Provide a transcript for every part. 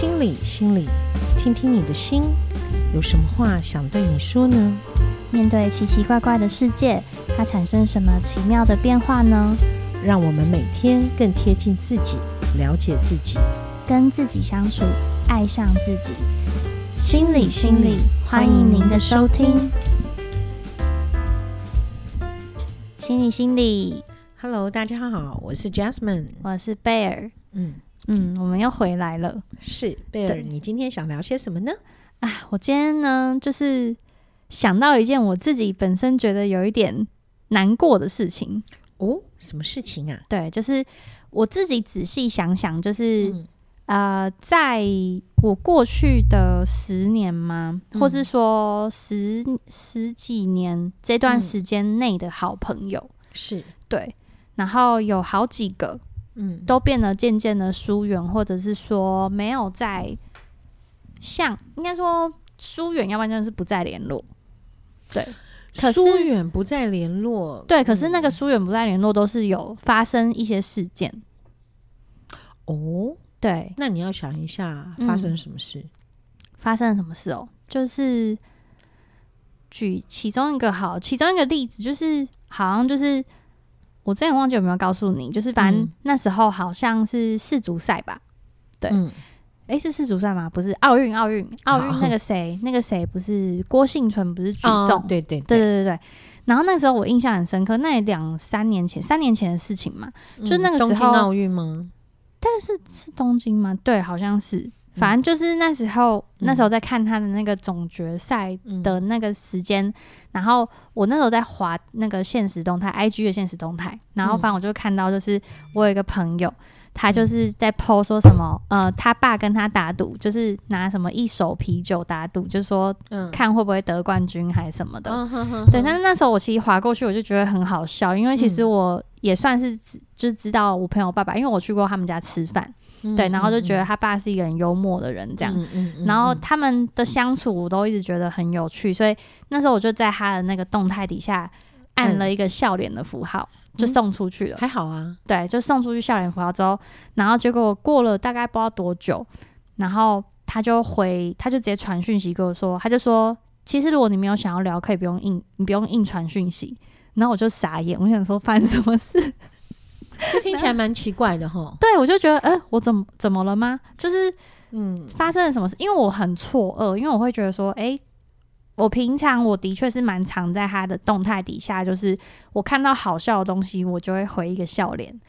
心里，心里，听听你的心，有什么话想对你说呢？面对奇奇怪怪的世界，它产生什么奇妙的变化呢？让我们每天更贴近自己，了解自己，跟自己相处，爱上自己。心里，心里，欢迎您的收听。心里，心里，Hello，大家好，我是 Jasmine，我是贝尔。嗯嗯，我们又回来了。是贝尔，你今天想聊些什么呢？啊，我今天呢，就是想到一件我自己本身觉得有一点难过的事情。哦，什么事情啊？对，就是我自己仔细想想，就是、嗯、呃，在我过去的十年吗，嗯、或是说十十几年这段时间内的好朋友，是、嗯、对，然后有好几个。嗯，都变得渐渐的疏远，或者是说没有再像，应该说疏远，要不然就是不再联络。对，可是疏远不再联络，对，可是那个疏远不再联络都是有发生一些事件。哦，对，那你要想一下发生什么事？嗯，发生了什么事哦？就是举其中一个好，其中一个例子就是好像就是。我之前忘记有没有告诉你，就是反正那时候好像是世足赛吧，对，哎、是世足赛吗？不是奥运，奥运，奥运那个谁，那个谁不是郭婞淳，不是举重、哦，对对对对对对。然后那时候我印象很深刻，那也两三年前，三年前的事情嘛，嗯、就那个时候奥运吗？但是是东京吗？对，好像是。反正就是那时候，嗯、那时候在看他的那个总决赛的那个时间，嗯、然后我那时候在滑那个现实动态，IG 的现实动态，然后反正我就看到，就是我有一个朋友，他就是在 po 说什么，呃，他爸跟他打赌，就是拿什么一手啤酒打赌，就是说看会不会得冠军还是什么的。嗯、对，但是那时候我其实滑过去，我就觉得很好笑，因为其实我也算是就知道我朋友爸爸，因为我去过他们家吃饭。对，然后就觉得他爸是一个很幽默的人，这样。嗯嗯嗯、然后他们的相处，我都一直觉得很有趣，所以那时候我就在他的那个动态底下按了一个笑脸的符号，嗯、就送出去了。还好啊。对，就送出去笑脸符号之后，然后结果过了大概不知道多久，然后他就回，他就直接传讯息跟我说，他就说，其实如果你没有想要聊，可以不用硬，你不用硬传讯息。然后我就傻眼，我想说发生什么事？这听起来蛮奇怪的哈。对，我就觉得，哎、欸，我怎么怎么了吗？就是，嗯，发生了什么事？因为我很错愕，因为我会觉得说，哎、欸，我平常我的确是蛮常在他的动态底下，就是我看到好笑的东西，我就会回一个笑脸。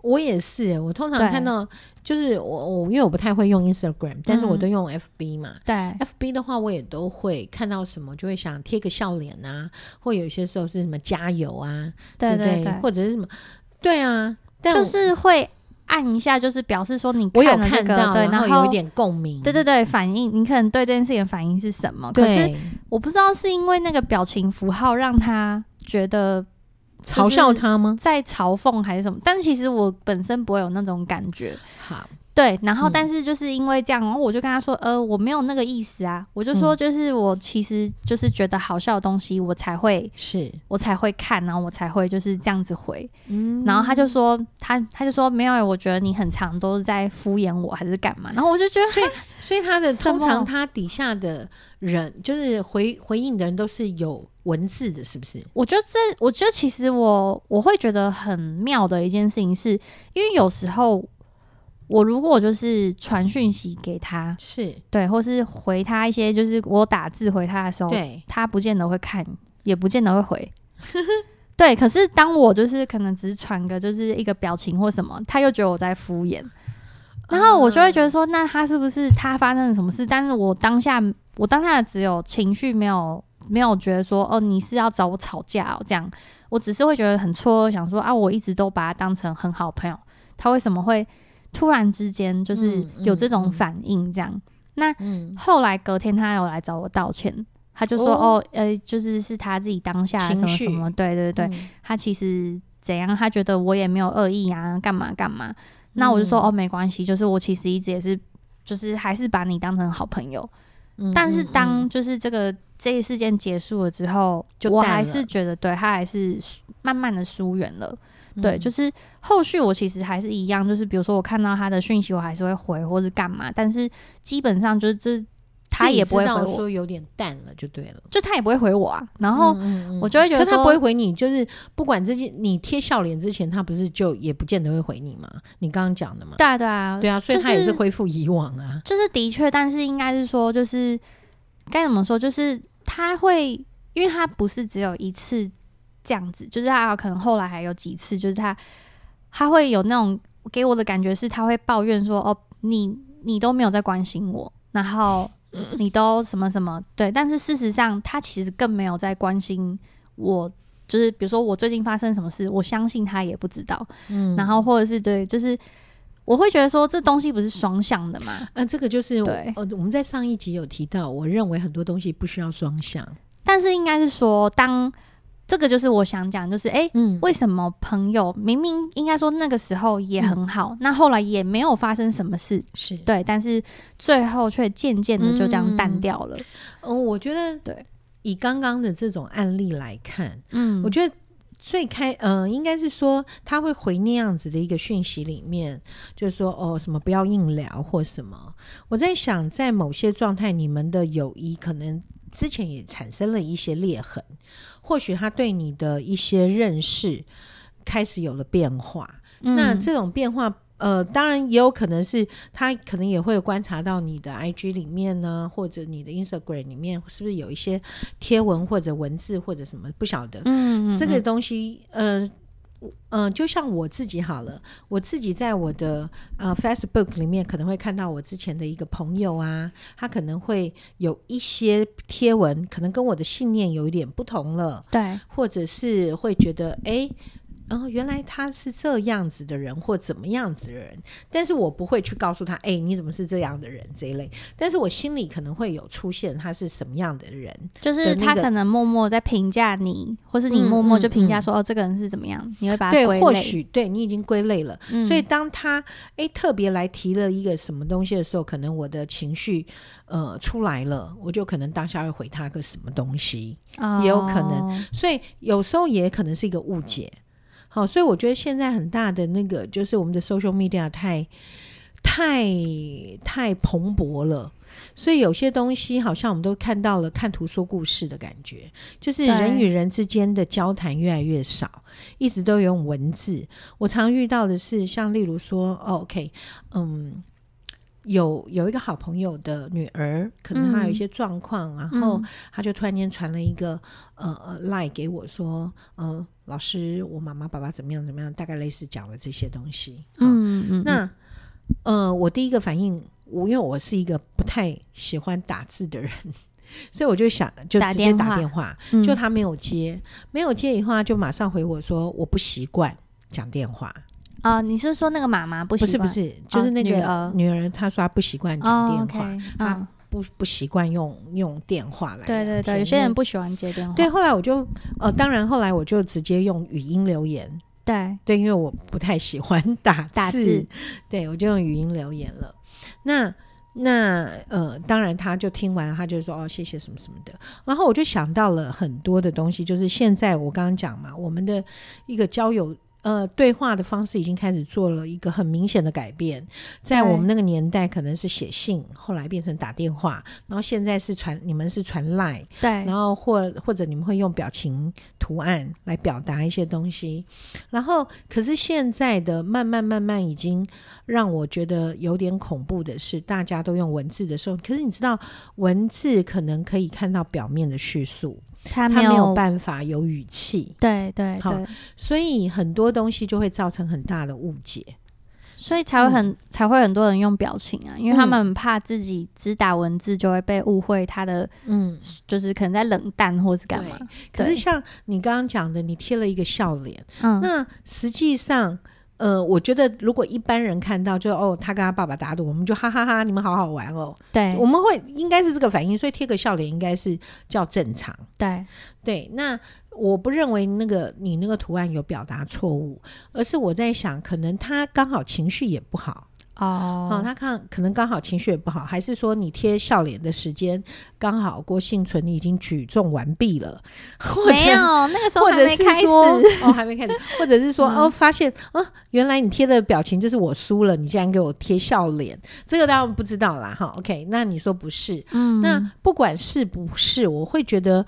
我也是，我通常看到，就是我我因为我不太会用 Instagram，但是我都用 FB 嘛。对，FB 的话，我也都会看到什么，就会想贴个笑脸啊，或有些时候是什么加油啊，对对对，对，或者是什么。对啊，就是会按一下，就是表示说你看了这个，我有看到，对，然后有一点共鸣，对对对，反应你可能对这件事情的反应是什么？可是我不知道是因为那个表情符号让他觉得嘲笑他吗？在嘲讽还是什么？但其实我本身不会有那种感觉。好。对，然后但是就是因为这样，然后我就跟他说，呃，我没有那个意思啊，我就说就是我其实就是觉得好笑的东西，我才会是，我才会看，然后我才会就是这样子回，嗯，然后他就说他他就说没有，我觉得你很常都是在敷衍我还是干嘛，然后我就觉得，所以所以他的 通常他底下的人就是回回应的人都是有文字的，是不是？我觉得这，我觉得其实我我会觉得很妙的一件事情是，因为有时候。我如果就是传讯息给他，是对，或是回他一些，就是我打字回他的时候，对，他不见得会看，也不见得会回。对，可是当我就是可能只是传个就是一个表情或什么，他又觉得我在敷衍，然后我就会觉得说，那他是不是他发生了什么事？但是我当下我当下只有情绪，没有没有觉得说，哦，你是要找我吵架哦，这样，我只是会觉得很错愕，想说啊，我一直都把他当成很好朋友，他为什么会？突然之间，就是有这种反应，这样。那后来隔天，他有来找我道歉，他就说：“哦，哦，呃，就是是他自己当下什么什么，对对对，嗯、他其实怎样，他觉得我也没有恶意啊，干嘛干嘛。”那我就说：“嗯、哦，没关系，就是我其实一直也是，就是还是把你当成好朋友。嗯”但是当就是这个这一事件结束了之后，我还是觉得对他还是慢慢的疏远了。对，就是后续我其实还是一样，就是比如说我看到他的讯息，我还是会回或是干嘛，但是基本上就是这。他也不会回我，说有点淡了就对了，就他也不会回我啊。然后我就会觉得，可他不会回你，就是不管这些，你贴笑脸之前，他不是就也不见得会回你吗？你刚刚讲的嘛。对啊，对啊，对啊，所以他也是恢复以往啊。就是的确，但是应该是说，就是该怎么说，就是他会，因为他不是只有一次这样子，就是他可能后来还有几次，就是他他会有那种给我的感觉是，他会抱怨说：“哦，你你都没有在关心我。”然后。你都什么什么对，但是事实上，他其实更没有在关心我。就是比如说，我最近发生什么事，我相信他也不知道。嗯，然后或者是对，就是我会觉得说，这东西不是双向的嘛？嗯、呃，这个就是对。呃，我们在上一集有提到，我认为很多东西不需要双向，但是应该是说当。这个就是我想讲，就是哎，嗯，为什么朋友明明应该说那个时候也很好，嗯、那后来也没有发生什么事，是对，但是最后却渐渐的就这样淡掉了。嗯，嗯，我觉得对，以刚刚的这种案例来看，嗯，我觉得最开，嗯、呃，应该是说他会回那样子的一个讯息里面，就是说哦，什么不要硬聊或什么。我在想，在某些状态，你们的友谊可能之前也产生了一些裂痕。或许他对你的一些认识开始有了变化，嗯、那这种变化，呃，当然也有可能是他可能也会观察到你的 IG 里面呢，或者你的 Instagram 里面是不是有一些贴文或者文字或者什么不晓得，嗯，嗯，嗯，这个东西，呃。嗯、呃，就像我自己好了，我自己在我的呃 Facebook 里面可能会看到我之前的一个朋友啊，他可能会有一些贴文，可能跟我的信念有一点不同了，对，或者是会觉得哎。诶然后、哦、原来他是这样子的人，或怎么样子的人，但是我不会去告诉他，哎，你怎么是这样的人这一类。但是我心里可能会有出现他是什么样的人，就是他可能默默在评价你，或是你默默就评价说，嗯嗯嗯、哦，这个人是怎么样，你会把他归类。对，或许对你已经归类了。嗯、所以当他哎特别来提了一个什么东西的时候，可能我的情绪呃出来了，我就可能当下会回他个什么东西，哦、也有可能。所以有时候也可能是一个误解。好，所以我觉得现在很大的那个就是我们的 social media 太太太蓬勃了，所以有些东西好像我们都看到了看图说故事的感觉，就是人与人之间的交谈越来越少，一直都用文字。我常遇到的是，像例如说，OK，嗯。有有一个好朋友的女儿，可能她有一些状况，嗯、然后她就突然间传了一个、呃、呃呃赖给我说，呃老师，我妈妈爸爸怎么样怎么样，大概类似讲了这些东西。嗯嗯，那呃我第一个反应，我因为我是一个不太喜欢打字的人，所以我就想就直接打电话，就他没有接，嗯、没有接以后，他就马上回我说我不习惯讲电话。啊、呃，你是说那个妈妈不习惯？不是不是，就是那个女儿，她说她不习惯讲电话，她不不习惯用用电话来。对对对，有些人不喜欢接电话。对，后来我就呃，当然后来我就直接用语音留言。对对，因为我不太喜欢打字，打字对，我就用语音留言了。那那呃，当然他就听完，他就说哦，谢谢什么什么的。然后我就想到了很多的东西，就是现在我刚刚讲嘛，我们的一个交友。呃，对话的方式已经开始做了一个很明显的改变。在我们那个年代，可能是写信，后来变成打电话，然后现在是传，你们是传 Line，对，然后或或者你们会用表情图案来表达一些东西。然后，可是现在的慢慢慢慢，已经让我觉得有点恐怖的是，大家都用文字的时候，可是你知道，文字可能可以看到表面的叙述。他没有办法有语气，对对对，所以很多东西就会造成很大的误解，所以才会很、嗯、才会很多人用表情啊，因为他们很怕自己只打文字就会被误会他的，嗯，就是可能在冷淡或是干嘛。可是像你刚刚讲的，你贴了一个笑脸，嗯，那实际上。呃，我觉得如果一般人看到就哦，他跟他爸爸打赌，我们就哈哈哈哈，你们好好玩哦。对，我们会应该是这个反应，所以贴个笑脸应该是叫正常。对对，那我不认为那个你那个图案有表达错误，而是我在想，可能他刚好情绪也不好哦，哦，他看可能刚好情绪也不好，还是说你贴笑脸的时间刚好郭幸存你已经举重完毕了，没有那个时候还没开始，或者是说哦还没开始，或者是说、嗯、哦发现哦原来你贴的表情就是我输了，你竟然给我贴笑脸，这个当然不知道啦哈。OK，那你说不是？嗯，那不管是不是，我会觉得。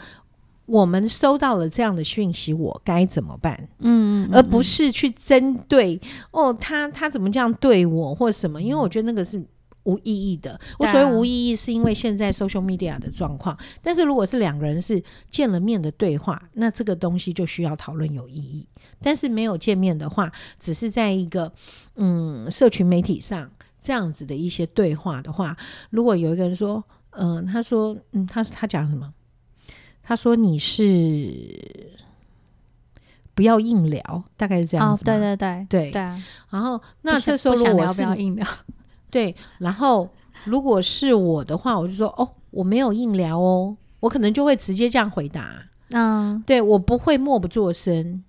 我们收到了这样的讯息，我该怎么办？嗯，而不是去针对哦，他他怎么这样对我或什么？因为我觉得那个是无意义的。我所谓无意义，是因为现在 social media 的状况。但是如果是两个人是见了面的对话，那这个东西就需要讨论有意义。但是没有见面的话，只是在一个嗯社群媒体上这样子的一些对话的话，如果有一个人说，嗯、呃，他说，嗯，他他讲什么？他说：“你是不要硬聊，大概是这样子。”对对对对 对。然后，那这时候如果是不要硬聊，对。然后，如果是我的话，我就说：“哦，我没有硬聊哦。”我可能就会直接这样回答。嗯，对，我不会默不作声。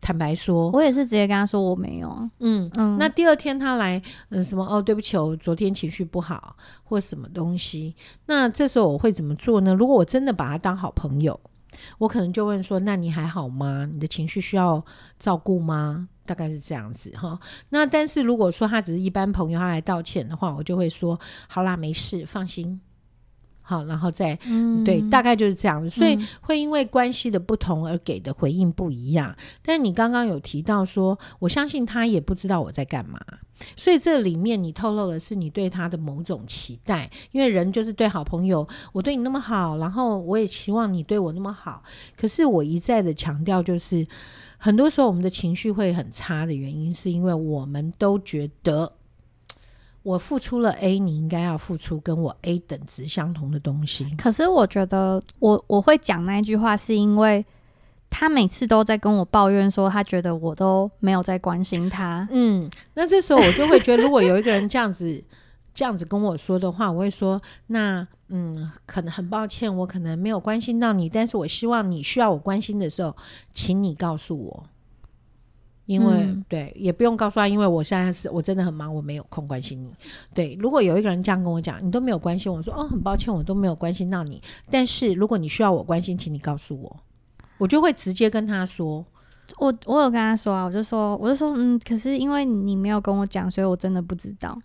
坦白说，我也是直接跟他说我没有。嗯嗯，那第二天他来，嗯，什么哦，对不起，我昨天情绪不好，或什么东西。那这时候我会怎么做呢？如果我真的把他当好朋友，我可能就问说：“那你还好吗？你的情绪需要照顾吗？”大概是这样子哈。那但是如果说他只是一般朋友，他来道歉的话，我就会说：“好啦，没事，放心。”好，然后再、嗯、对，大概就是这样子，所以会因为关系的不同而给的回应不一样。嗯、但你刚刚有提到说，我相信他也不知道我在干嘛，所以这里面你透露的是你对他的某种期待，因为人就是对好朋友，我对你那么好，然后我也期望你对我那么好。可是我一再的强调，就是很多时候我们的情绪会很差的原因，是因为我们都觉得。我付出了 A，你应该要付出跟我 A 等值相同的东西。可是我觉得我，我我会讲那句话，是因为他每次都在跟我抱怨说，他觉得我都没有在关心他。嗯，那这时候我就会觉得，如果有一个人这样子这样子跟我说的话，我会说，那嗯，可能很抱歉，我可能没有关心到你，但是我希望你需要我关心的时候，请你告诉我。因为、嗯、对，也不用告诉他，因为我现在是我真的很忙，我没有空关心你。对，如果有一个人这样跟我讲，你都没有关心我，我说哦，很抱歉，我都没有关心到你。但是如果你需要我关心，请你告诉我，我就会直接跟他说。我我有跟他说啊，我就说我就说嗯，可是因为你没有跟我讲，所以我真的不知道。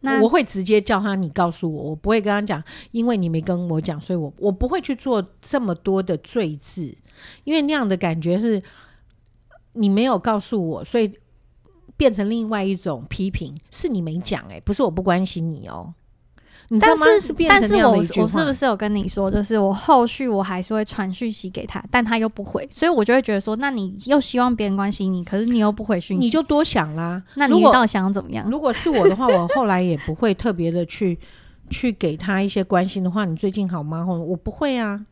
那我会直接叫他，你告诉我，我不会跟他讲，因为你没跟我讲，所以我我不会去做这么多的罪字，因为那样的感觉是。你没有告诉我，所以变成另外一种批评，是你没讲哎、欸，不是我不关心你哦。你知道吗？但是。我我是不是有跟你说，就是我后续我还是会传讯息给他，但他又不回，所以我就会觉得说，那你又希望别人关心你，可是你又不回讯息，你就多想啦。那你到底想怎么样？如果是我的话，我后来也不会特别的去去给他一些关心的话。你最近好吗？或我不会啊。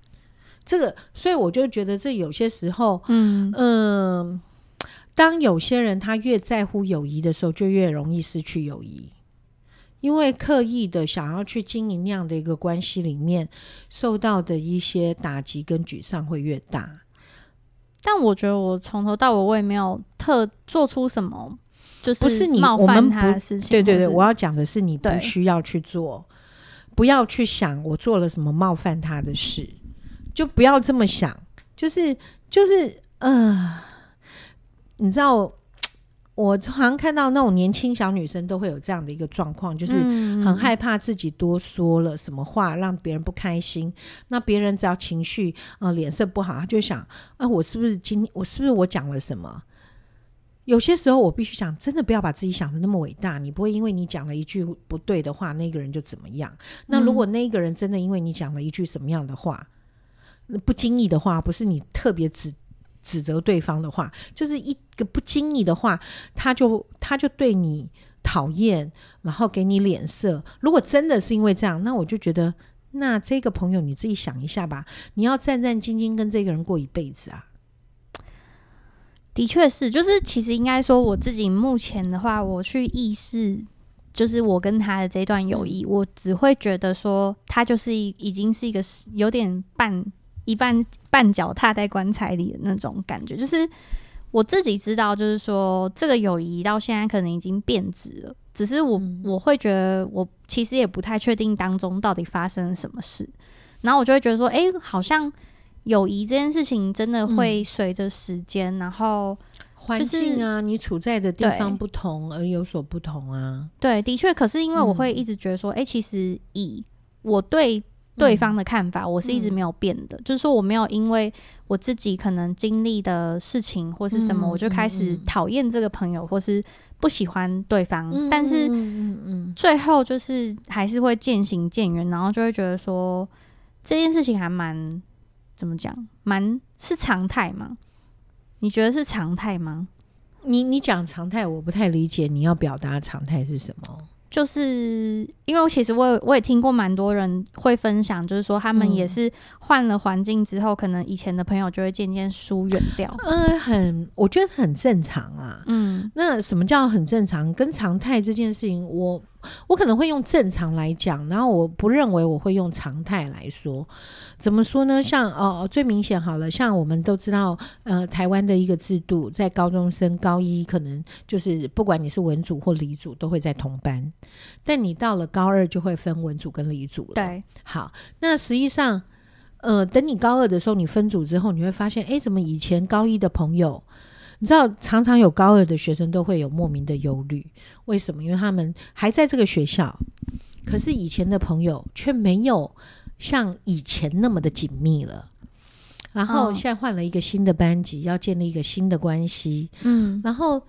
这个，所以我就觉得这有些时候，嗯嗯。呃当有些人他越在乎友谊的时候，就越容易失去友谊，因为刻意的想要去经营那样的一个关系里面，受到的一些打击跟沮丧会越大。但我觉得我从头到尾我也没有特做出什么，就是不是你冒犯他的事情。对对对，我要讲的是你不需要去做，不要去想我做了什么冒犯他的事，就不要这么想，就是就是呃。你知道，我常常看到那种年轻小女生都会有这样的一个状况，就是很害怕自己多说了什么话让别人不开心。那别人只要情绪啊、呃、脸色不好，他就想啊，我是不是今我是不是我讲了什么？有些时候我必须想，真的不要把自己想的那么伟大。你不会因为你讲了一句不对的话，那个人就怎么样？那如果那个人真的因为你讲了一句什么样的话，不经意的话，不是你特别指。指责对方的话，就是一个不经意的话，他就他就对你讨厌，然后给你脸色。如果真的是因为这样，那我就觉得，那这个朋友你自己想一下吧，你要战战兢兢跟这个人过一辈子啊。的确是，就是其实应该说，我自己目前的话，我去意识，就是我跟他的这段友谊，我只会觉得说，他就是一已经是一个有点半。一半半脚踏在棺材里的那种感觉，就是我自己知道，就是说这个友谊到现在可能已经变质了，只是我、嗯、我会觉得我其实也不太确定当中到底发生了什么事，然后我就会觉得说，哎、欸，好像友谊这件事情真的会随着时间、嗯，然后环境啊，你处在的地方不同而有所不同啊。对，的确，可是因为我会一直觉得说，哎、嗯欸，其实以我对。对方的看法，我是一直没有变的，嗯，就是说我没有因为我自己可能经历的事情或是什么，嗯，我就开始讨厌这个朋友，或是不喜欢对方。嗯，但是，最后就是还是会渐行渐远，然后就会觉得说这件事情还蛮怎么讲，蛮是常态吗？你觉得是常态吗？你你讲常态，我不太理解你要表达常态是什么。就是因为我其实我我也听过蛮多人会分享，就是说他们也是换了环境之后，可能以前的朋友就会渐渐疏远掉。嗯，很我觉得很正常啊。嗯，那什么叫很正常？跟常态这件事情，我。我可能会用正常来讲，然后我不认为我会用常态来说。怎么说呢？像哦，最明显好了，像我们都知道，呃，台湾的一个制度，在高中生高一可能就是不管你是文组或理组，都会在同班。但你到了高二就会分文组跟理组了。对，好，那实际上，呃，等你高二的时候，你分组之后，你会发现，哎，怎么以前高一的朋友？你知道，常常有高二的学生都会有莫名的忧虑，为什么？因为他们还在这个学校，可是以前的朋友却没有像以前那么的紧密了。然后现在换了一个新的班级，要建立一个新的关系。嗯，然后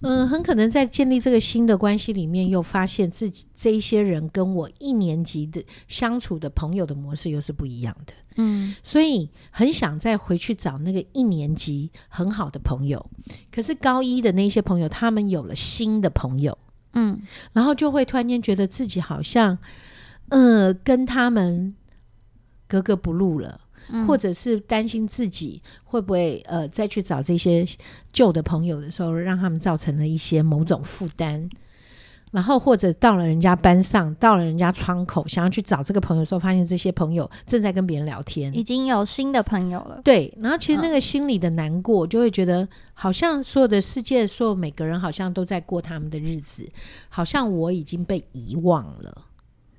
嗯，很可能在建立这个新的关系里面，又发现自己这一些人跟我一年级的相处的朋友的模式又是不一样的。嗯，所以很想再回去找那个一年级很好的朋友，可是高一的那些朋友，他们有了新的朋友，嗯，然后就会突然间觉得自己好像，呃，跟他们格格不入了，嗯，或者是担心自己会不会呃再去找这些旧的朋友的时候，让他们造成了一些某种负担。然后或者到了人家班上，到了人家窗口，想要去找这个朋友的时候，发现这些朋友正在跟别人聊天，已经有新的朋友了。对，然后其实那个心里的难过，就会觉得好像所有的世界，所有每个人好像都在过他们的日子，好像我已经被遗忘了。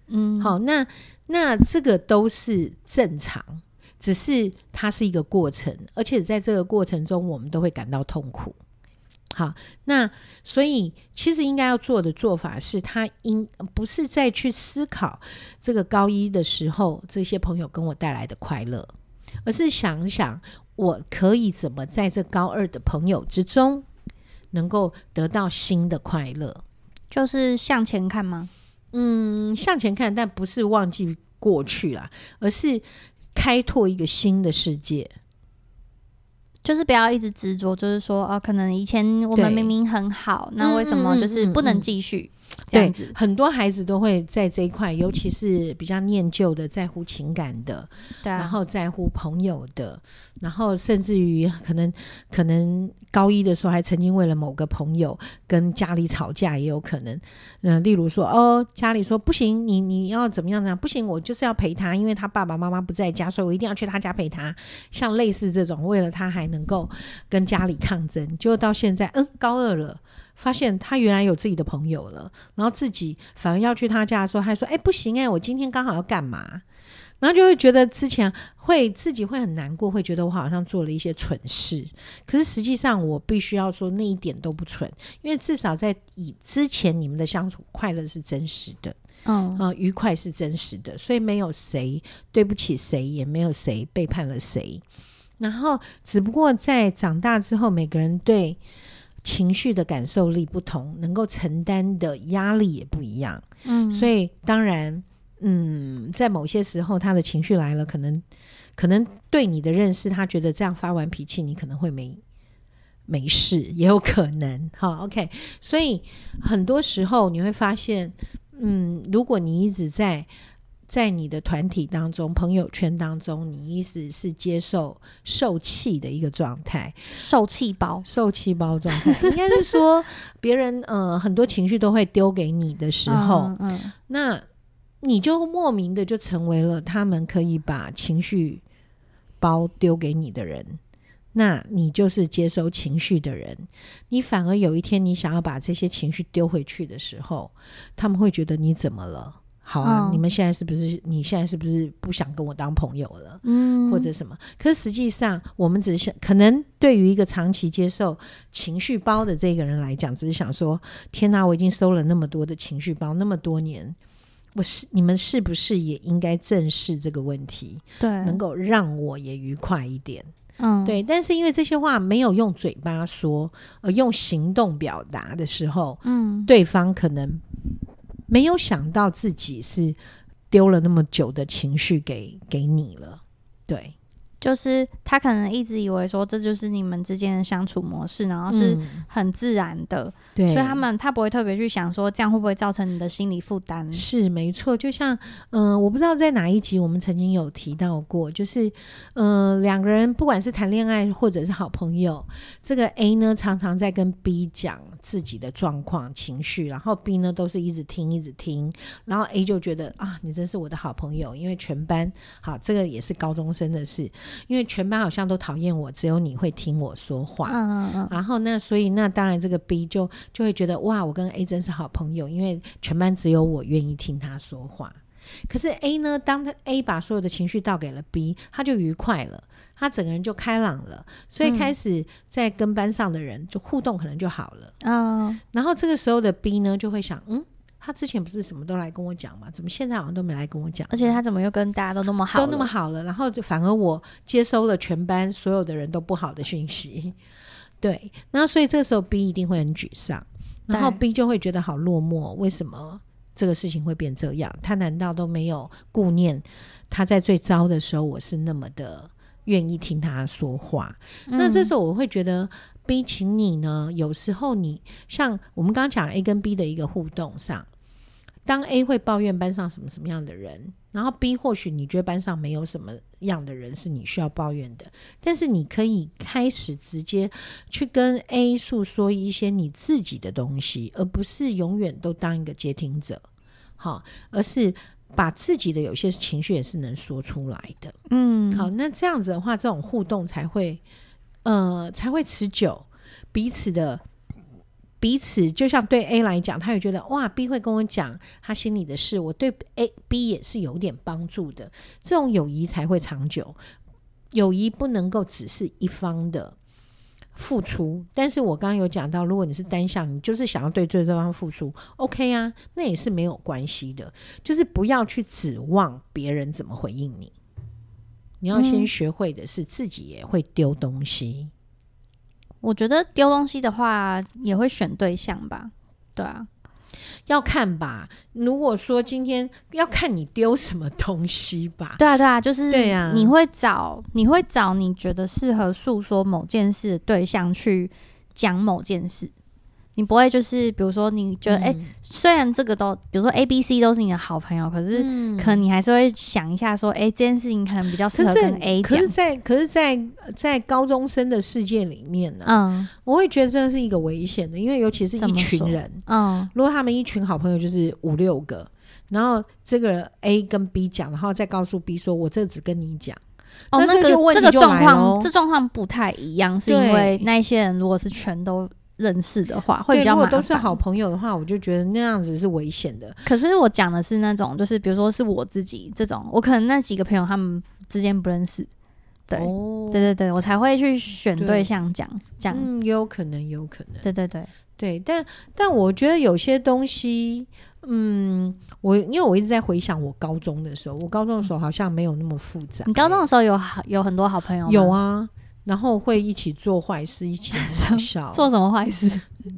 嗯，好，那那这个都是正常，只是它是一个过程，而且在这个过程中，我们都会感到痛苦。好，那所以其实应该要做的做法是，他应不是再去思考这个高一的时候这些朋友跟我带来的快乐，而是想想我可以怎么在这高二的朋友之中能够得到新的快乐，就是向前看吗？嗯，向前看，但不是忘记过去啦，而是开拓一个新的世界。就是不要一直执着，就是说，啊，可能以前我们明明很好，那为什么就是不能继续？对，很多孩子都会在这一块，尤其是比较念旧的，在乎情感的，对啊，然后在乎朋友的，然后甚至于可能可能高一的时候还曾经为了某个朋友跟家里吵架，也有可能。嗯、例如说，哦，家里说不行，你你要怎么样呢？不行，我就是要陪他，因为他爸爸妈妈不在家，所以我一定要去他家陪他。像类似这种，为了他还能够跟家里抗争，就到现在，嗯，高二了。发现他原来有自己的朋友了，然后自己反而要去他家的时候，还说：“哎，不行哎，我今天刚好要干嘛？”然后就会觉得之前会自己会很难过，会觉得我好像做了一些蠢事。可是实际上，我必须要说那一点都不蠢，因为至少在以之前你们的相处快乐是真实的，嗯啊，愉快是真实的，所以没有谁对不起谁，也没有谁背叛了谁。然后只不过在长大之后，每个人对。情绪的感受力不同，能够承担的压力也不一样。嗯，所以当然，嗯，在某些时候，他的情绪来了，可能可能对你的认识，他觉得这样发完脾气，你可能会没没事，也有可能。好，OK。所以很多时候你会发现，嗯，如果你一直在。在你的团体当中、朋友圈当中，你一直是接受受气的一个状态，受气包、受气包状态，应该是说别人呃很多情绪都会丢给你的时候，嗯，嗯，那你就莫名的就成为了他们可以把情绪包丢给你的人。那你就是接收情绪的人。你反而有一天你想要把这些情绪丢回去的时候，他们会觉得你怎么了？好啊，哦、你们现在是不是？你现在是不是不想跟我当朋友了？嗯，或者什么？可是实际上，我们只是想，可能对于一个长期接受情绪包的这个人来讲，只是想说：天哪，我已经收了那么多的情绪包，那么多年，我是你们是不是也应该正视这个问题？对，能够让我也愉快一点。嗯，对。但是因为这些话没有用嘴巴说，而用行动表达的时候，嗯，对方可能。没有想到自己是丢了那么久的情绪给给你了，对。就是他可能一直以为说，这就是你们之间的相处模式，然后是很自然的，嗯、对，所以他们他不会特别去想说，这样会不会造成你的心理负担？是没错，就像嗯、呃，我不知道在哪一集我们曾经有提到过，就是嗯、呃，两个人不管是谈恋爱或者是好朋友，这个 A 呢常常在跟 B 讲自己的状况、情绪，然后 B 呢都是一直听一直听，然后 A 就觉得啊，你真是我的好朋友，因为全班好，这个也是高中生的事。因为全班好像都讨厌我，只有你会听我说话。嗯嗯嗯。然后那所以那当然这个 B 就就会觉得哇，我跟 A 真是好朋友，因为全班只有我愿意听他说话。可是 A 呢，当他 A 把所有的情绪倒给了 B，他就愉快了，他整个人就开朗了，所以开始在跟班上的人就互动可能就好了。嗯。然后这个时候的 B 呢，就会想嗯。他之前不是什么都来跟我讲吗？怎么现在好像都没来跟我讲？而且他怎么又跟大家都那么好，都那么好了？然后就反而我接收了全班所有的人都不好的讯息，对。那所以这个时候 B 一定会很沮丧，然后 B 就会觉得好落寞。为什么这个事情会变这样？他难道都没有顾念他在最糟的时候，我是那么的愿意听他说话？嗯、那这时候我会觉得。B，请你呢？有时候你像我们刚刚讲 A 跟 B 的一个互动上，当 A 会抱怨班上什么什么样的人，然后 B 或许你觉得班上没有什么样的人是你需要抱怨的，但是你可以开始直接去跟 A 诉说一些你自己的东西，而不是永远都当一个接听者，好，而是把自己的有些情绪也是能说出来的。嗯，好，那这样子的话，这种互动才会。呃，才会持久。彼此的彼此，就像对 A 来讲，他也觉得哇，B 会跟我讲他心里的事，我对 A、B 也是有点帮助的。这种友谊才会长久。友谊不能够只是一方的付出。但是我刚刚有讲到，如果你是单向，你就是想要对对方付出，OK 啊，那也是没有关系的。就是不要去指望别人怎么回应你。你要先学会的是自己也会丢东西。嗯，我觉得丢东西的话也会选对象吧，对啊，要看吧。如果说今天要看你丢什么东西吧，对啊，对啊，就是对啊，你会找你会找你觉得适合诉说某件事的对象去讲某件事。你不会就是，比如说，你觉得，哎、嗯。欸，虽然这个都，比如说 A、B、C 都是你的好朋友，可是，可能你还是会想一下，说，哎、欸，这件事情可能比较适合跟 A 讲。可是在，可是在，可是在在高中生的世界里面呢，嗯，我会觉得这是一个危险的，因为尤其是一群人，嗯，如果他们一群好朋友就是五六个，然后这个 A 跟 B 讲，然后再告诉 B 说，我这只跟你讲，哦，那个这个状况，这状况不太一样，是因为那些人如果是全都。认识的话会比较麻烦。如果都是好朋友的话，我就觉得那样子是危险的。可是我讲的是那种，就是比如说是我自己这种，我可能那几个朋友他们之间不认识，对，哦、对对对，我才会去选对象讲讲。嗯，有可能，有可能。对对对对，但但我觉得有些东西，嗯，我因为我一直在回想我高中的时候，我高中的时候好像没有那么复杂。你高中的时候有好有很多好朋友吗？有啊。然后会一起做坏事，一起笑。做什么坏事？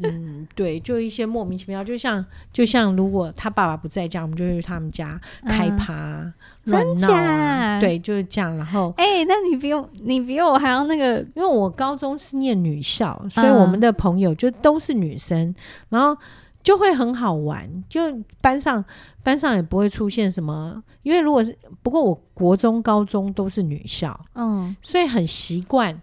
嗯，对，就一些莫名其妙，就像就像如果他爸爸不在家，我们就去他们家开趴、嗯、乱闹、啊。真假？对，就是这样。然后，哎、欸，那你比我，你比我还要那个，因为我高中是念女校，所以我们的朋友就都是女生，嗯、然后。就会很好玩，就班上班上也不会出现什么，因为如果是不过我国中高中都是女校，嗯，所以很习惯，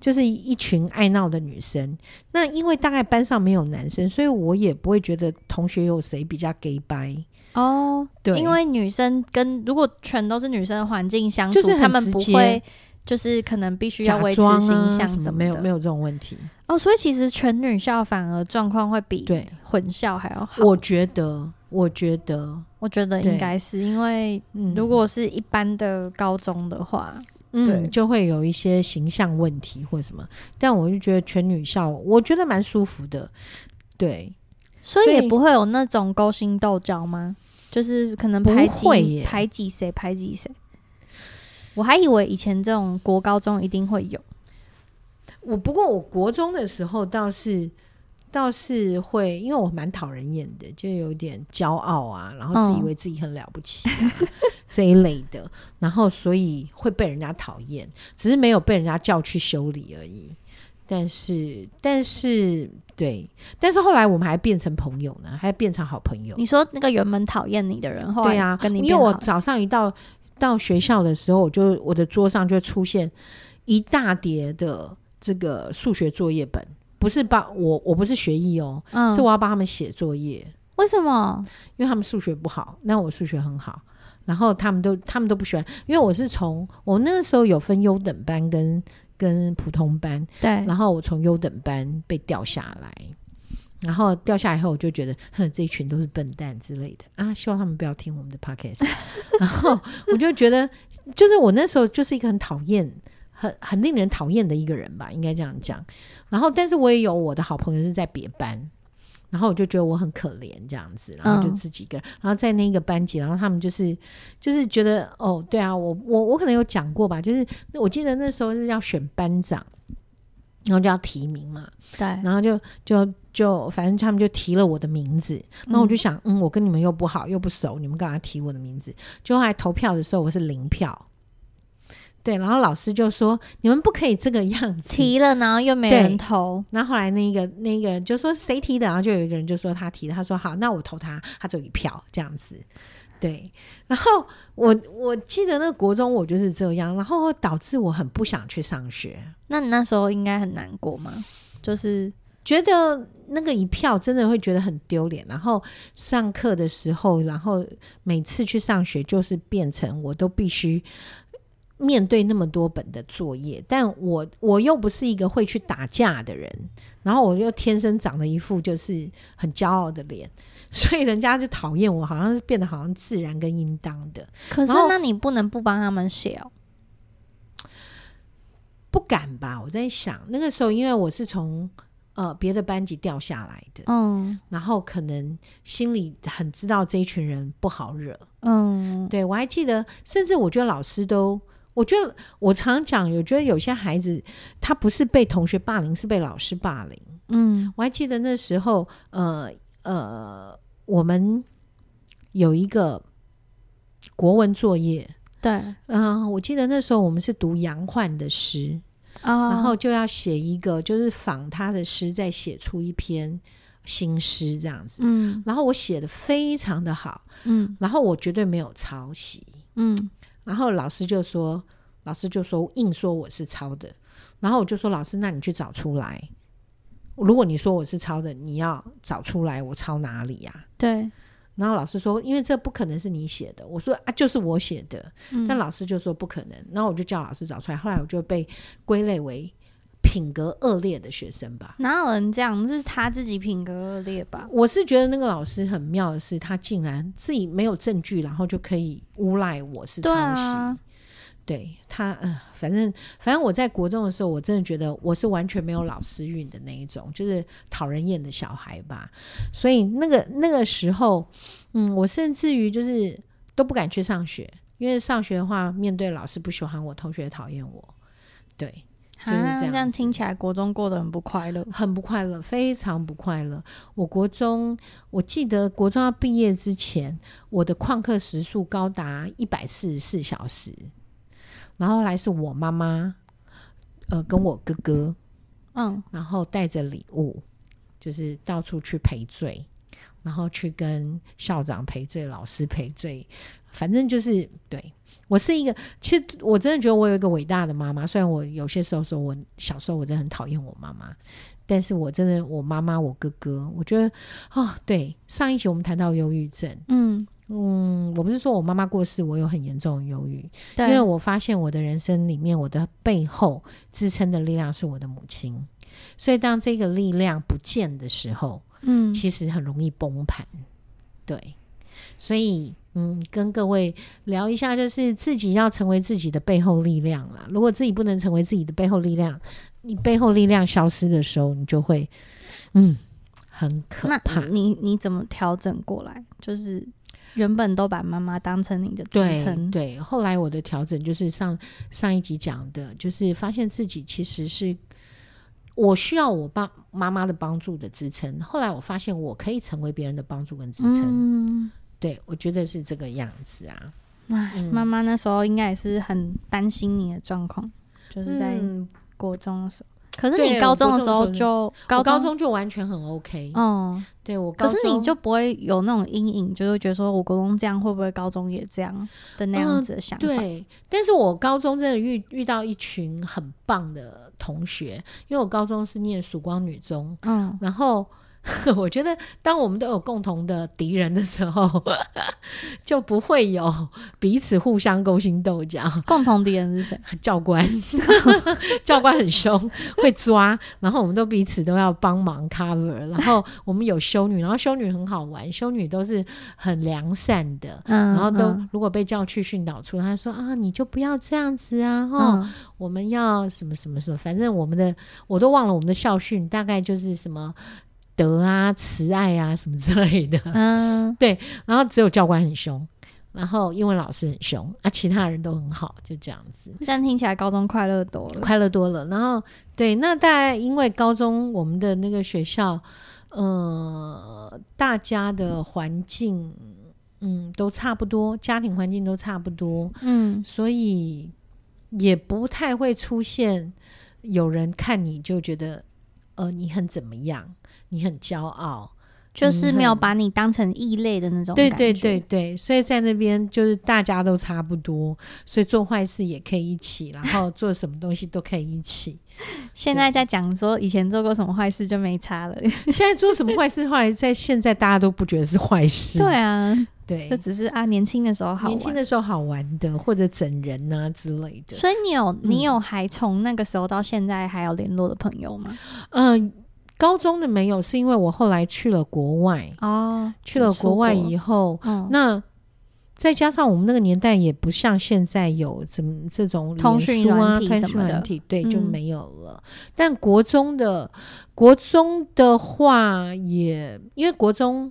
就是一群爱闹的女生。那因为大概班上没有男生，所以我也不会觉得同学有谁比较 gay 掰哦。对，因为女生跟如果全都是女生的环境相处，就是他们不会就是可能必须要维持形象什么，没有没有这种问题哦。所以其实全女校反而状况会比对混校还要好。我觉得，我觉得，我觉得应该是因为如果是一般的高中的话，嗯，对，就会有一些形象问题或什么。但我就觉得全女校，我觉得蛮舒服的。对，所以也不会有那种勾心斗角吗？就是可能排挤排挤谁排挤谁。我还以为以前这种国高中一定会有，我不过我国中的时候倒是倒是会，因为我蛮讨人厌的，就有点骄傲啊，然后自以为自己很了不起、啊嗯、这一类的，然后所以会被人家讨厌，只是没有被人家叫去修理而已。但是但是对，但是后来我们还变成朋友呢，还变成好朋友。你说那个原本讨厌你的人，后来跟你啊，因为我早上一到。到学校的时候，我就我的桌上就会出现一大叠的这个数学作业本，不是帮我，我不是学艺哦，嗯、是我要帮他们写作业。为什么？因为他们数学不好，那我数学很好，然后他们都他们都不喜欢，因为我是从我那个时候有分优等班跟跟普通班，对，然后我从优等班被调下来。然后掉下来以后，我就觉得，哼，这一群都是笨蛋之类的啊！希望他们不要听我们的 podcast。然后我就觉得，就是我那时候就是一个很讨厌、很很令人讨厌的一个人吧，应该这样讲。然后，但是我也有我的好朋友是在别班，然后我就觉得我很可怜这样子，然后就自己一个人，然后在那个班级，然后他们就是就是觉得，哦，对啊，我我我可能有讲过吧，就是我记得那时候是要选班长。然后就要提名嘛，对，然后就就就反正他们就提了我的名字，那我就想，嗯，我跟你们又不好又不熟，你们干嘛提我的名字？就后来投票的时候我是零票，对，然后老师就说你们不可以这个样子，提了然后又没人投，然后后来那个那个人就说谁提的，然后就有一个人就说他提的，他说好，那我投他，他只有一票这样子。对，然后我我记得那个国中我就是这样，然后导致我很不想去上学。那你那时候应该很难过吗？就是觉得那个一票真的会觉得很丢脸。然后上课的时候，然后每次去上学就是变成我都必须面对那么多本的作业，但我我又不是一个会去打架的人，然后我又天生长了一副就是很骄傲的脸。所以人家就讨厌我，好像是变得好像自然跟应当的。可是，那你不能不帮他们写哦？不敢吧？我在想，那个时候因为我是从呃别的班级掉下来的，嗯，然后可能心里很知道这一群人不好惹，嗯，对，我还记得，甚至我觉得老师都，我觉得我常讲，我觉得有些孩子他不是被同学霸凌，是被老师霸凌。嗯，我还记得那时候，呃呃。我们有一个国文作业，对，嗯、呃，我记得那时候我们是读杨焕的诗，哦，然后就要写一个，就是仿他的诗，再写出一篇新诗这样子，嗯，然后我写的非常的好，嗯，然后我绝对没有抄袭，嗯，然后老师就说，老师就说硬说我是抄的，然后我就说老师，那你去找出来。如果你说我是抄的，你要找出来我抄哪里呀？啊？对。然后老师说，因为这不可能是你写的。我说啊，就是我写的。嗯。但老师就说不可能。然后我就叫老师找出来。后来我就被归类为品格恶劣的学生吧？哪有人这样？这是他自己品格恶劣吧？我是觉得那个老师很妙的是，他竟然自己没有证据，然后就可以诬赖我是抄袭。对他，嗯、呃，反正反正我在国中的时候，我真的觉得我是完全没有老师运的那一种，就是讨人厌的小孩吧。所以那个那个时候，嗯，我甚至于就是都不敢去上学，因为上学的话，面对老师不喜欢我，同学讨厌我。对，就是这样。这样听起来，国中过得很不快乐，很不快乐，非常不快乐。我国中，我记得国中要毕业之前，我的旷课时数高达一百四十四小时。然后来是我妈妈，呃，跟我哥哥，嗯，然后带着礼物，就是到处去赔罪，然后去跟校长赔罪、老师赔罪，反正就是对我是一个。其实我真的觉得我有一个伟大的妈妈，虽然我有些时候说我小时候我真的很讨厌我妈妈，但是我真的我妈妈、我哥哥，我觉得哦，对，上一集我们谈到忧郁症，嗯，嗯，我不是说我妈妈过世，我有很严重的忧郁，因为我发现我的人生里面，我的背后支撑的力量是我的母亲，所以当这个力量不见的时候，嗯，其实很容易崩盘，对，所以嗯，跟各位聊一下，就是自己要成为自己的背后力量啦。如果自己不能成为自己的背后力量，你背后力量消失的时候，你就会嗯，很可怕。你你怎么调整过来？就是。原本都把妈妈当成你的支撑，对，后来我的调整就是上上一集讲的，就是发现自己其实是我需要我爸妈妈的帮助的支撑。后来我发现我可以成为别人的帮助跟支撑，嗯，对，我觉得是这个样子啊。哎，妈妈那时候应该也是很担心你的状况，就是在国中的时候。可是你高中的时候就高，高中就完全很 OK，嗯，对我高中，可是你就不会有那种阴影，就是觉得说我高中这样会不会高中也这样的那样子的想法？嗯，对，但是我高中真的遇遇到一群很棒的同学，因为我高中是念曙光女中，嗯，然后。我觉得，当我们都有共同的敌人的时候，就不会有彼此互相勾心斗角。共同敌人是谁？教官，教官很凶，会抓，然后我们都彼此都要帮忙 cover。然后我们有修女，然后修女很好玩，修女都是很良善的，嗯、然后都如果被叫去训导处，他说啊，你就不要这样子啊，哈、嗯，我们要什么什么什么，反正我们的我都忘了我们的校训，大概就是什么。德啊，慈爱啊，什么之类的，嗯，对。然后只有教官很凶，然后英文老师很凶，啊，其他人都很好，就这样子。但听起来高中快乐多了，快乐多了。然后，对，那大概因为高中我们的那个学校，呃，大家的环境，嗯，都差不多，家庭环境都差不多，嗯，所以也不太会出现有人看你就觉得，呃，你很怎么样。你很骄傲，就是没有把你当成异类的那种感觉。对对对对，所以在那边就是大家都差不多，所以做坏事也可以一起，然后 做什么东西都可以一起。现在在讲说以前做过什么坏事就没差了，现在做什么坏事，后来在现在大家都不觉得是坏事。对啊，对，这只是啊年轻的时候好玩，年轻的时候好玩的，或者整人啊之类的。所以你有你有还从那个时候到现在还有联络的朋友吗？嗯。高中的没有，是因为我后来去了国外。哦，去了国外以后，嗯、那再加上我们那个年代也不像现在有怎么这种通讯软体什么的，对，就没有了。嗯、但国中的国中的话也，因为国中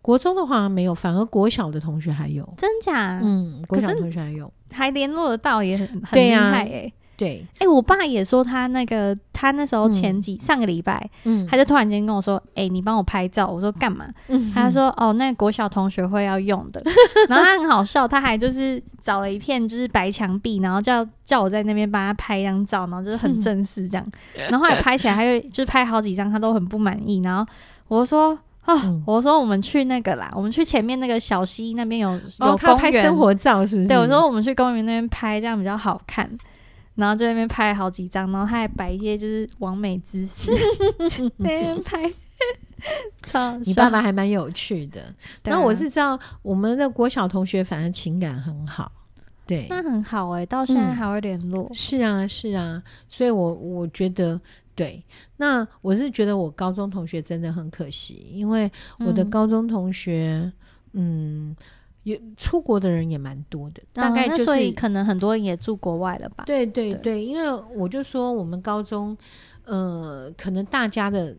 国中的话没有，反而国小的同学还有，真假？嗯，国小同学还有，还联络得到，也很很厉害哎、欸。对，哎、欸，我爸也说他那个，他那时候前几、嗯、上个礼拜，嗯，他就突然间跟我说，哎、欸，你帮我拍照。我说干嘛？嗯、他说 哦，那个国小同学会要用的。然后他很好笑，他还就是找了一片就是白墙壁，然后叫叫我在那边帮他拍一张照，然后就是很正式这样。嗯、然后后来拍起来，他就就是拍好几张，他都很不满意。然后我说哦，嗯、我说我们去那个啦，我们去前面那个小溪那边有有公园、哦、拍生活照，是不是？对，我说我们去公园那边拍，这样比较好看。然后在那边拍了好几张，然后他还摆一些就是完美姿势，在那边拍。超，你爸爸还蛮有趣的。那、啊、我是知道我们的国小同学，反正情感很好，对，那很好哎、欸，到现在还会联络、嗯。是啊，是啊，所以我我觉得对。那我是觉得我高中同学真的很可惜，因为我的高中同学，嗯。嗯也出国的人也蛮多的，大概就是、哦、所以可能很多人也住国外了吧？对对对，对因为我就说我们高中，呃，可能大家的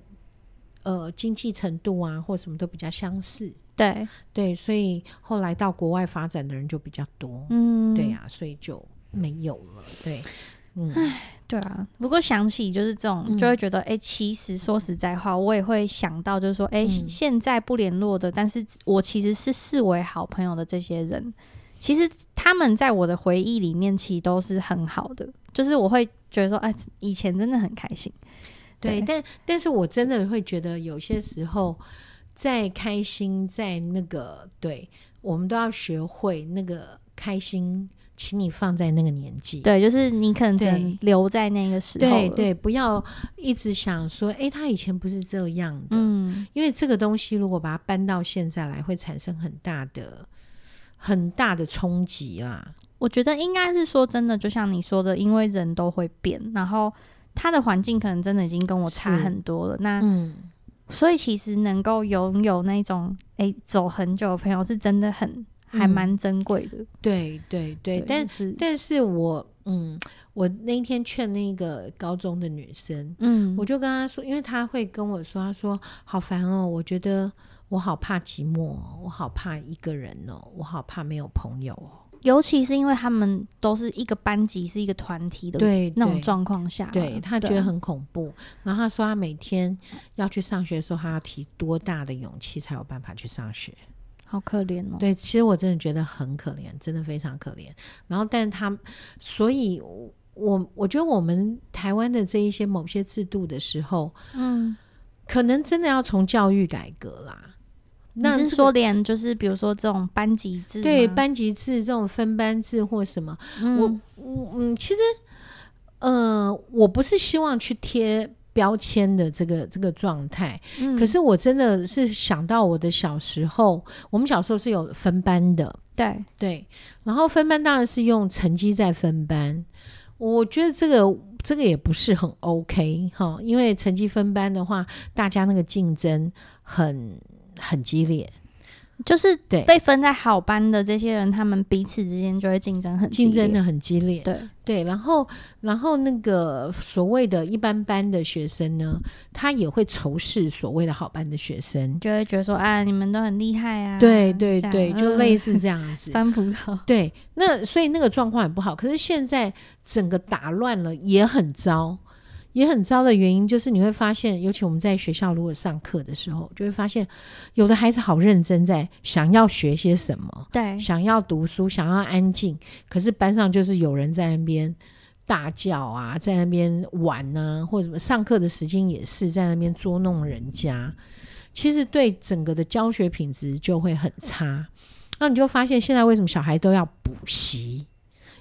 呃经济程度啊或什么都比较相似，对。对，所以后来到国外发展的人就比较多，嗯，对呀、啊，所以就没有了，对，嗯。对啊，不过想起就是这种，就会觉得哎、其实说实在话，我也会想到，就是说，哎、现在不联络的，但是我其实是视为好朋友的这些人，其实他们在我的回忆里面，其实都是很好的。就是我会觉得说，哎、欸，以前真的很开心。对，对但但是我真的会觉得，有些时候在开心，在那个，对，我们都要学会那个开心。请你放在那个年纪，对，就是你可能只能留在那个时候，对对，不要一直想说，哎、欸，他以前不是这样的，嗯，因为这个东西如果把它搬到现在来，会产生很大的很大的冲击啦。我觉得应该是说真的，就像你说的，因为人都会变，然后他的环境可能真的已经跟我差很多了。那嗯，所以其实能够拥有那种哎、欸、走很久的朋友，是真的很还蛮珍贵的。对对对，对，但是但是我嗯，我那一天劝那个高中的女生，嗯，我就跟她说，因为她会跟我说，她说好烦哦，我觉得我好怕寂寞，我好怕一个人哦，我好怕没有朋友哦。尤其是因为他们都是一个班级，是一个团体的对那种状况下，对，对他觉得很恐怖。然后他说，他每天要去上学的时候，他要提多大的勇气才有办法去上学？好可怜哦。对，其实我真的觉得很可怜，真的非常可怜。然后，但他，所以我我觉得我们台湾的这一些某些制度的时候，嗯，可能真的要从教育改革啦。你是说连就是比如说这种班级制，对班级制这种分班制或什么，嗯、我我嗯，其实呃，我不是希望去贴标签的这个这个状态、嗯，可是我真的是想到我的小时候，我们小时候是有分班的，对。对，然后分班当然是用成绩在分班，我觉得这个这个也不是很 OK 哈，因为成绩分班的话，大家那个竞争很。很激烈，就是对被分在好班的这些人，他们彼此之间就会竞争很竞争的很激烈。对对，然后然后那个所谓的一般班的学生呢，他也会仇视所谓的好班的学生，就会觉得说啊，你们都很厉害啊。对对对，就类似这样子。三葡萄。对，那所以那个状况也不好。可是现在整个打乱了，也很糟。也很糟的原因就是你会发现，尤其我们在学校如果上课的时候，就会发现有的孩子好认真，在想要学些什么，对，想要读书，想要安静，可是班上就是有人在那边大叫啊，在那边玩啊，或者什么，上课的时间也是在那边捉弄人家，其实对整个的教学品质就会很差。那你就发现现在为什么小孩都要补习？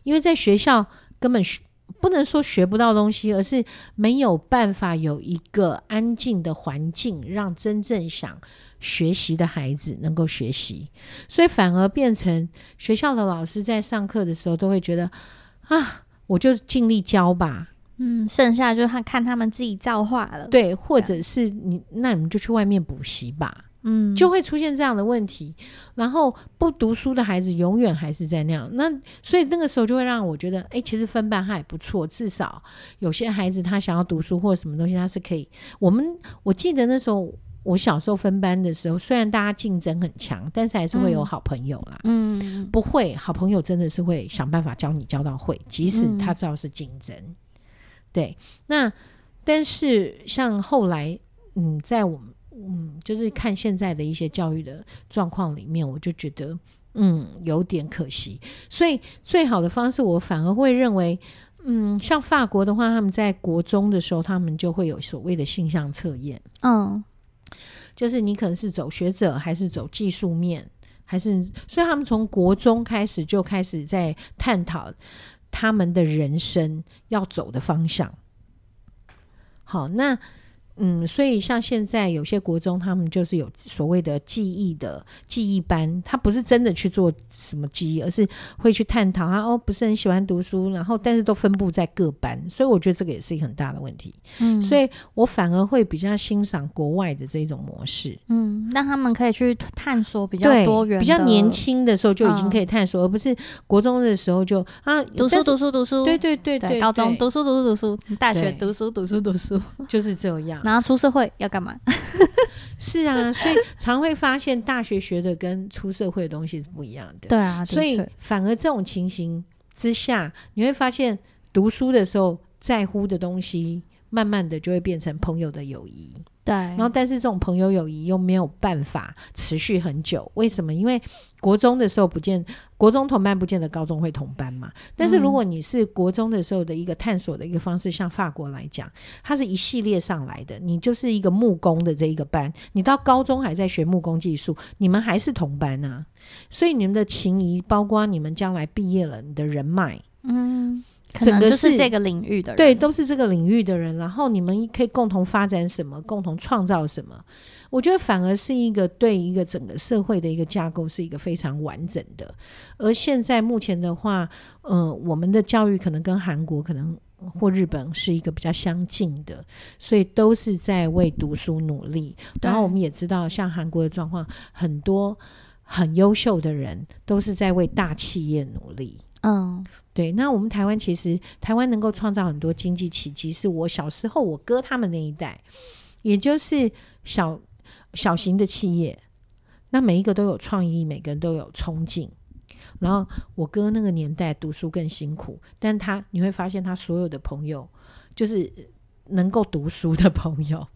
因为在学校根本学。不能说学不到东西，而是没有办法有一个安静的环境，让真正想学习的孩子能够学习。所以反而变成学校的老师在上课的时候都会觉得啊，我就尽力教吧，嗯，剩下就看看他们自己造化了。对，或者是你，那你们就去外面补习吧。嗯，就会出现这样的问题，然后不读书的孩子永远还是在那样。那所以那个时候就会让我觉得，哎，其实分班还不错，至少有些孩子他想要读书或什么东西，他是可以。我们我记得那时候我小时候分班的时候，虽然大家竞争很强，但是还是会有好朋友啦。嗯，不会，好朋友真的是会想办法教你教到会，即使他知道是竞争。对，那但是像后来，嗯，在我们。嗯，就是看现在的一些教育的状况里面，我就觉得嗯有点可惜。所以最好的方式，我反而会认为，嗯，像法国的话，他们在国中的时候，他们就会有所谓的性向测验。嗯，就是你可能是走学者，还是走技术面，还是所以他们从国中开始就开始在探讨他们的人生要走的方向。好，那。嗯，所以像现在有些国中，他们就是有所谓的记忆的记忆班，他不是真的去做什么记忆，而是会去探讨他哦，不是很喜欢读书，然后但是都分布在各班，所以我觉得这个也是一个很大的问题。嗯，所以我反而会比较欣赏国外的这种模式。嗯，让他们可以去探索比较多元，比较年轻的时候就已经可以探索，嗯、而不是国中的时候就啊读书读书读书，对对对对，对，高中读书读书读书，大学读书读书读书，就是这样。然后出社会要干嘛？是啊，所以常会发现大学学的跟出社会的东西是不一样的。对啊，所以反而这种情形之下，你会发现读书的时候在乎的东西，慢慢的就会变成朋友的友谊。对，然后但是这种朋友友谊又没有办法持续很久，为什么？因为国中的时候不见，国中同班不见得高中会同班嘛。但是如果你是国中的时候的一个探索的一个方式，嗯、像法国来讲，它是一系列上来的，你就是一个木工的这一个班，你到高中还在学木工技术，你们还是同班啊。所以你们的情谊，包括你们将来毕业了，你的人脉，嗯。整个是这个领域的人，对，都是这个领域的人。然后你们可以共同发展什么，共同创造什么？我觉得反而是一个对一个整个社会的一个架构是一个非常完整的。而现在目前的话，嗯、呃，我们的教育可能跟韩国可能或日本是一个比较相近的，所以都是在为读书努力。然后我们也知道，像韩国的状况，很多很优秀的人都是在为大企业努力。嗯，对。那我们台湾其实，台湾能够创造很多经济奇迹，是我小时候我哥他们那一代，也就是小小型的企业，那每一个都有创意，每个人都有冲劲。然后我哥那个年代读书更辛苦，但他你会发现他所有的朋友，就是能够读书的朋友，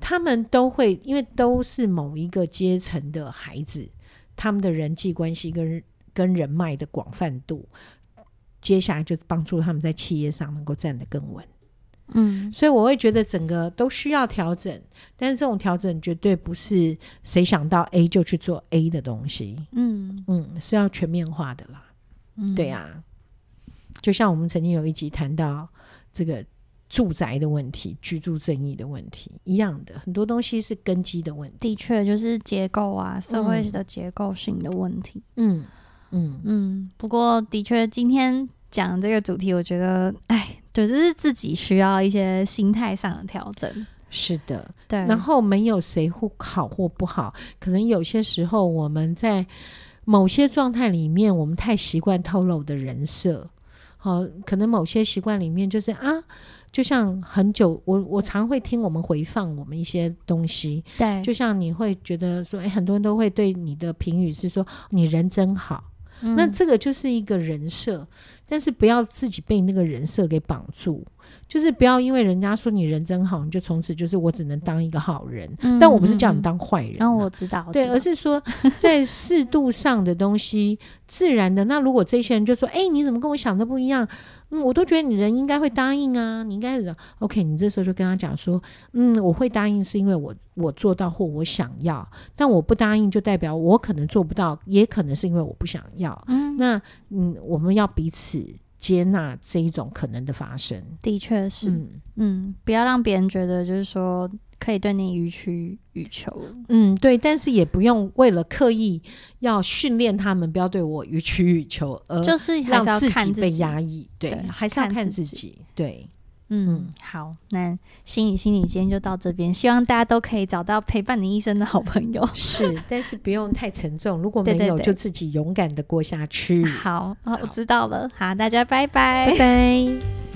他们都会因为都是某一个阶层的孩子，他们的人际关系跟。跟人脉的广泛度，接下来就帮助他们在企业上能够站得更稳。嗯，所以我会觉得整个都需要调整，但是这种调整绝对不是谁想到 A 就去做 A 的东西。嗯嗯，是要全面化的啦。嗯，对啊，就像我们曾经有一集谈到这个住宅的问题、居住正义的问题一样的，很多东西是根基的问题。的确，就是结构啊，社会的结构性的问题。嗯。嗯嗯嗯，不过的确，今天讲这个主题，我觉得，哎，对，就是自己需要一些心态上的调整。是的，对。然后没有谁或好或不好，可能有些时候我们在某些状态里面，我们太习惯透露的人设，好，可能某些习惯里面就是啊，就像很久，我我常会听我们回放我们一些东西，对，就像你会觉得说，哎，很多人都会对你的评语是说，你人真好。那这个就是一个人设，但是不要自己被那个人设给绑住，就是不要因为人家说你人真好，你就从此就是我只能当一个好人。嗯、但我不是叫你当坏人，啊，然后、嗯嗯、我知道，对，而是说在适度上的东西，自然的。那如果这些人就说，哎、欸，你怎么跟我想的不一样？嗯，我都觉得你人应该会答应啊，你应该是 OK。你这时候就跟他讲说，嗯，我会答应是因为我我做到或我想要，但我不答应就代表我可能做不到，也可能是因为我不想要。嗯，那嗯，我们要彼此接纳这一种可能的发生。的确是，嗯，嗯，不要让别人觉得就是说可以对你予取予求。嗯，对，但是也不用为了刻意要训练他们不要对我予取予求，而就是让自己被压抑。对，对，还是要看自己。对。嗯，好，那心理心理今天就到这边，希望大家都可以找到陪伴你一生的好朋友。是，但是不用太沉重，如果没有，对对对，就自己勇敢的过下去。好，好，我知道了。好，大家拜拜，拜拜。